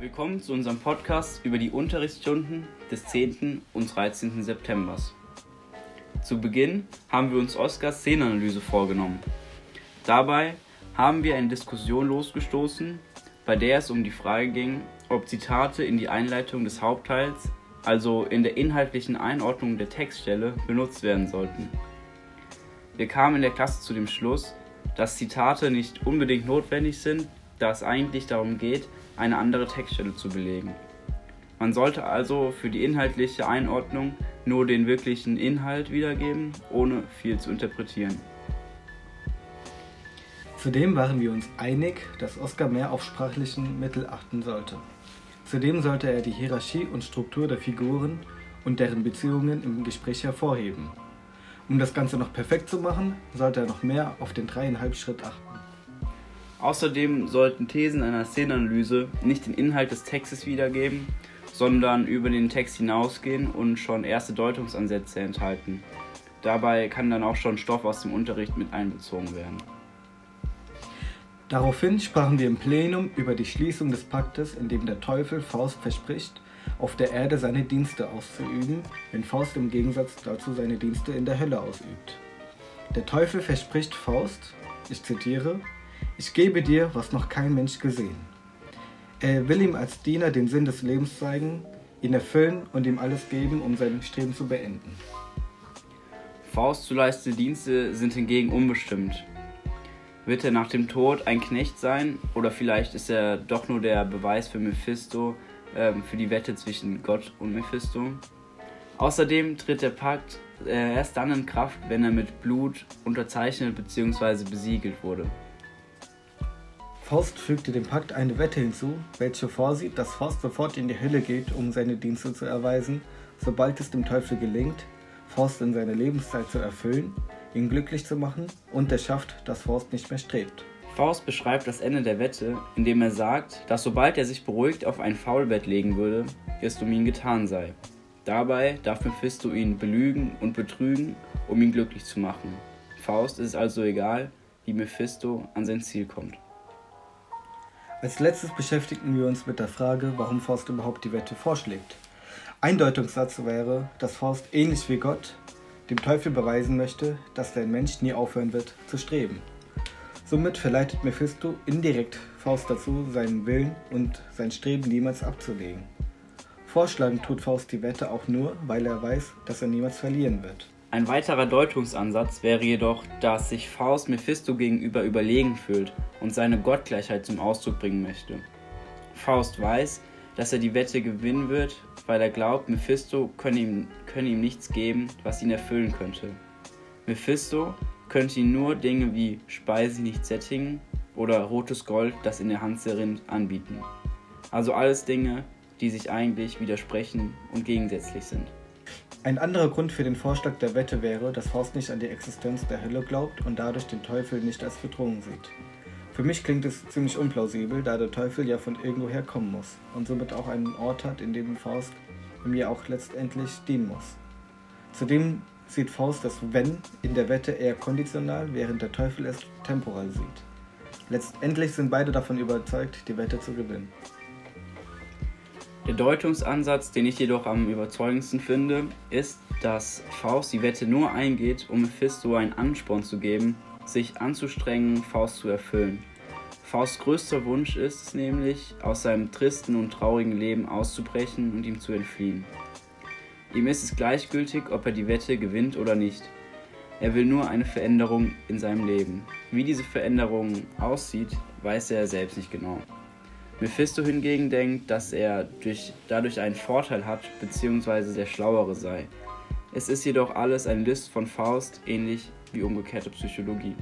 Willkommen zu unserem Podcast über die Unterrichtsstunden des 10. und 13. Septembers. Zu Beginn haben wir uns Oscars Szenenanalyse vorgenommen. Dabei haben wir eine Diskussion losgestoßen, bei der es um die Frage ging, ob Zitate in die Einleitung des Hauptteils, also in der inhaltlichen Einordnung der Textstelle, benutzt werden sollten. Wir kamen in der Klasse zu dem Schluss, dass Zitate nicht unbedingt notwendig sind, da es eigentlich darum geht, eine andere Textstelle zu belegen. Man sollte also für die inhaltliche Einordnung nur den wirklichen Inhalt wiedergeben, ohne viel zu interpretieren. Zudem waren wir uns einig, dass Oscar mehr auf sprachlichen Mittel achten sollte. Zudem sollte er die Hierarchie und Struktur der Figuren und deren Beziehungen im Gespräch hervorheben. Um das Ganze noch perfekt zu machen, sollte er noch mehr auf den dreieinhalb Schritt achten. Außerdem sollten Thesen einer Szenenanalyse nicht den Inhalt des Textes wiedergeben, sondern über den Text hinausgehen und schon erste Deutungsansätze enthalten. Dabei kann dann auch schon Stoff aus dem Unterricht mit einbezogen werden. Daraufhin sprachen wir im Plenum über die Schließung des Paktes, in dem der Teufel Faust verspricht, auf der Erde seine Dienste auszuüben, wenn Faust im Gegensatz dazu seine Dienste in der Hölle ausübt. Der Teufel verspricht Faust, ich zitiere, ich gebe dir, was noch kein Mensch gesehen. Er will ihm als Diener den Sinn des Lebens zeigen, ihn erfüllen und ihm alles geben, um sein Streben zu beenden. Faust zu leistende Dienste sind hingegen unbestimmt. Wird er nach dem Tod ein Knecht sein oder vielleicht ist er doch nur der Beweis für Mephisto, äh, für die Wette zwischen Gott und Mephisto? Außerdem tritt der Pakt äh, erst dann in Kraft, wenn er mit Blut unterzeichnet bzw. besiegelt wurde. Faust fügte dem Pakt eine Wette hinzu, welche vorsieht, dass Faust sofort in die Hölle geht, um seine Dienste zu erweisen, sobald es dem Teufel gelingt, Faust in seiner Lebenszeit zu erfüllen, ihn glücklich zu machen und es schafft, dass Faust nicht mehr strebt. Faust beschreibt das Ende der Wette, indem er sagt, dass sobald er sich beruhigt auf ein Faulbett legen würde, es um ihn getan sei. Dabei darf Mephisto ihn belügen und betrügen, um ihn glücklich zu machen. Faust ist es also egal, wie Mephisto an sein Ziel kommt. Als letztes beschäftigten wir uns mit der Frage, warum Faust überhaupt die Wette vorschlägt. Ein Deutungssatz wäre, dass Faust ähnlich wie Gott dem Teufel beweisen möchte, dass der Mensch nie aufhören wird zu streben. Somit verleitet Mephisto indirekt Faust dazu, seinen Willen und sein Streben niemals abzulegen. Vorschlagen tut Faust die Wette auch nur, weil er weiß, dass er niemals verlieren wird. Ein weiterer Deutungsansatz wäre jedoch, dass sich Faust Mephisto gegenüber überlegen fühlt und seine Gottgleichheit zum Ausdruck bringen möchte. Faust weiß, dass er die Wette gewinnen wird, weil er glaubt, Mephisto könne ihm, könne ihm nichts geben, was ihn erfüllen könnte. Mephisto könnte ihm nur Dinge wie Speise nicht sättigen oder rotes Gold, das in der Hand zerrinnt, anbieten. Also alles Dinge, die sich eigentlich widersprechen und gegensätzlich sind. Ein anderer Grund für den Vorschlag der Wette wäre, dass Faust nicht an die Existenz der Hölle glaubt und dadurch den Teufel nicht als Bedrohung sieht. Für mich klingt es ziemlich unplausibel, da der Teufel ja von irgendwoher kommen muss und somit auch einen Ort hat, in dem Faust ja auch letztendlich dienen muss. Zudem sieht Faust das Wenn in der Wette eher konditional, während der Teufel es temporal sieht. Letztendlich sind beide davon überzeugt, die Wette zu gewinnen. Der Deutungsansatz, den ich jedoch am überzeugendsten finde, ist, dass Faust die Wette nur eingeht, um Mephisto einen Ansporn zu geben, sich anzustrengen, Faust zu erfüllen. Fausts größter Wunsch ist es nämlich, aus seinem tristen und traurigen Leben auszubrechen und ihm zu entfliehen. Ihm ist es gleichgültig, ob er die Wette gewinnt oder nicht. Er will nur eine Veränderung in seinem Leben. Wie diese Veränderung aussieht, weiß er selbst nicht genau. Mephisto hingegen denkt, dass er durch, dadurch einen Vorteil hat bzw. der Schlauere sei. Es ist jedoch alles ein List von Faust, ähnlich wie umgekehrte Psychologie.